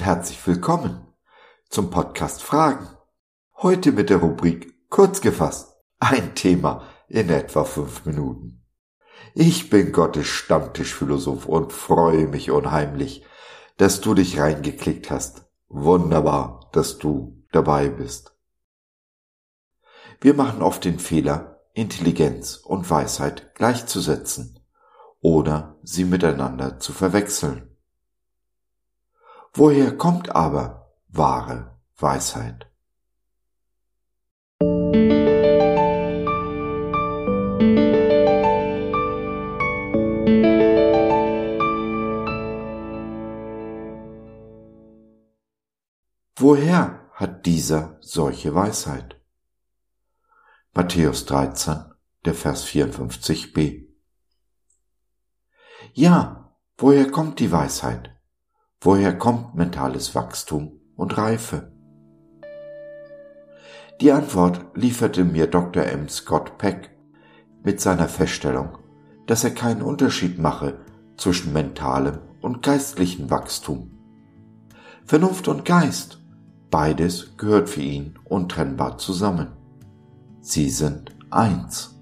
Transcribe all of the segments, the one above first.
herzlich willkommen zum Podcast Fragen. Heute mit der Rubrik Kurz gefasst. Ein Thema in etwa fünf Minuten. Ich bin Gottes Stammtischphilosoph und freue mich unheimlich, dass du dich reingeklickt hast. Wunderbar, dass du dabei bist. Wir machen oft den Fehler, Intelligenz und Weisheit gleichzusetzen oder sie miteinander zu verwechseln. Woher kommt aber wahre Weisheit? Woher hat dieser solche Weisheit? Matthäus 13, der Vers 54b. Ja, woher kommt die Weisheit? Woher kommt mentales Wachstum und Reife? Die Antwort lieferte mir Dr. M. Scott Peck mit seiner Feststellung, dass er keinen Unterschied mache zwischen mentalem und geistlichem Wachstum. Vernunft und Geist, beides gehört für ihn untrennbar zusammen. Sie sind eins.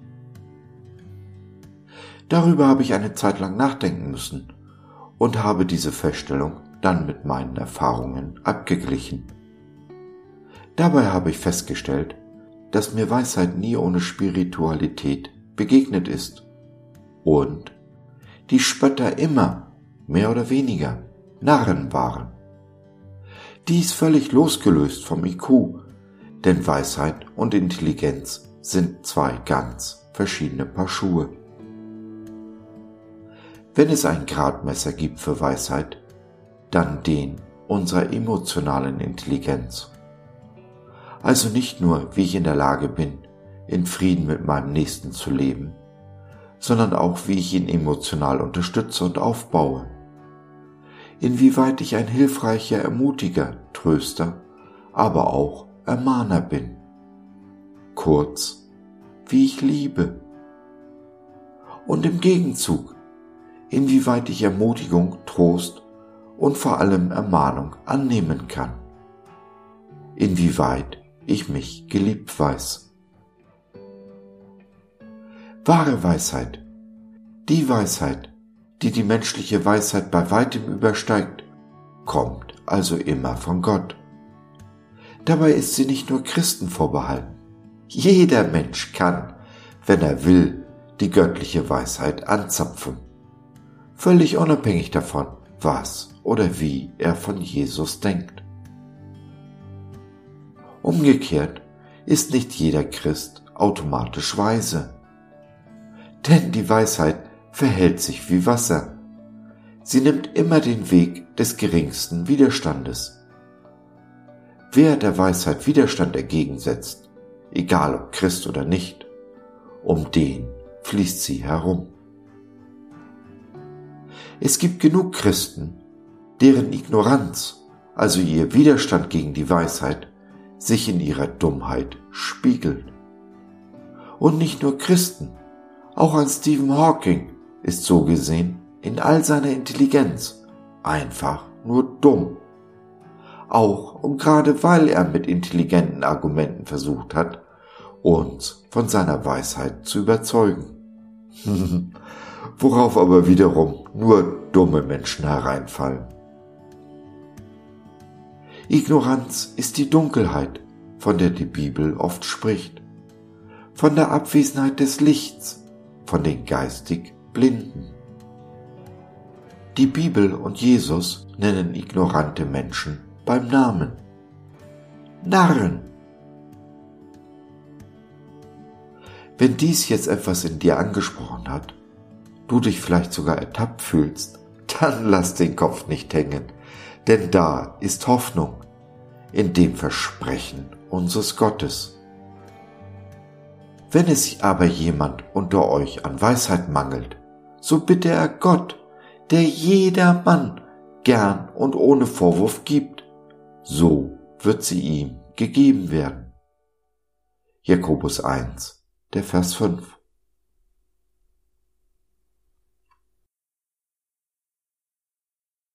Darüber habe ich eine Zeit lang nachdenken müssen und habe diese Feststellung dann mit meinen Erfahrungen abgeglichen. Dabei habe ich festgestellt, dass mir Weisheit nie ohne Spiritualität begegnet ist und die Spötter immer, mehr oder weniger, Narren waren. Dies völlig losgelöst vom IQ, denn Weisheit und Intelligenz sind zwei ganz verschiedene Paar Schuhe. Wenn es ein Gradmesser gibt für Weisheit, dann den unserer emotionalen Intelligenz. Also nicht nur, wie ich in der Lage bin, in Frieden mit meinem Nächsten zu leben, sondern auch, wie ich ihn emotional unterstütze und aufbaue. Inwieweit ich ein hilfreicher Ermutiger, Tröster, aber auch Ermahner bin. Kurz, wie ich liebe. Und im Gegenzug, inwieweit ich Ermutigung, Trost und vor allem Ermahnung annehmen kann. Inwieweit ich mich geliebt weiß. Wahre Weisheit, die Weisheit, die die menschliche Weisheit bei weitem übersteigt, kommt also immer von Gott. Dabei ist sie nicht nur Christen vorbehalten. Jeder Mensch kann, wenn er will, die göttliche Weisheit anzapfen. Völlig unabhängig davon, was oder wie er von Jesus denkt. Umgekehrt ist nicht jeder Christ automatisch weise. Denn die Weisheit verhält sich wie Wasser. Sie nimmt immer den Weg des geringsten Widerstandes. Wer der Weisheit Widerstand entgegensetzt, egal ob Christ oder nicht, um den fließt sie herum. Es gibt genug Christen, deren Ignoranz, also ihr Widerstand gegen die Weisheit, sich in ihrer Dummheit spiegelt. Und nicht nur Christen, auch ein Stephen Hawking ist so gesehen in all seiner Intelligenz einfach nur dumm. Auch und gerade weil er mit intelligenten Argumenten versucht hat, uns von seiner Weisheit zu überzeugen. Worauf aber wiederum nur dumme Menschen hereinfallen. Ignoranz ist die Dunkelheit, von der die Bibel oft spricht, von der Abwesenheit des Lichts, von den geistig Blinden. Die Bibel und Jesus nennen ignorante Menschen beim Namen. Narren. Wenn dies jetzt etwas in dir angesprochen hat, du dich vielleicht sogar ertappt fühlst, dann lass den Kopf nicht hängen, denn da ist Hoffnung in dem Versprechen unseres Gottes. Wenn es aber jemand unter euch an Weisheit mangelt, so bitte er Gott, der jeder Mann gern und ohne Vorwurf gibt, so wird sie ihm gegeben werden. Jakobus 1, der Vers 5.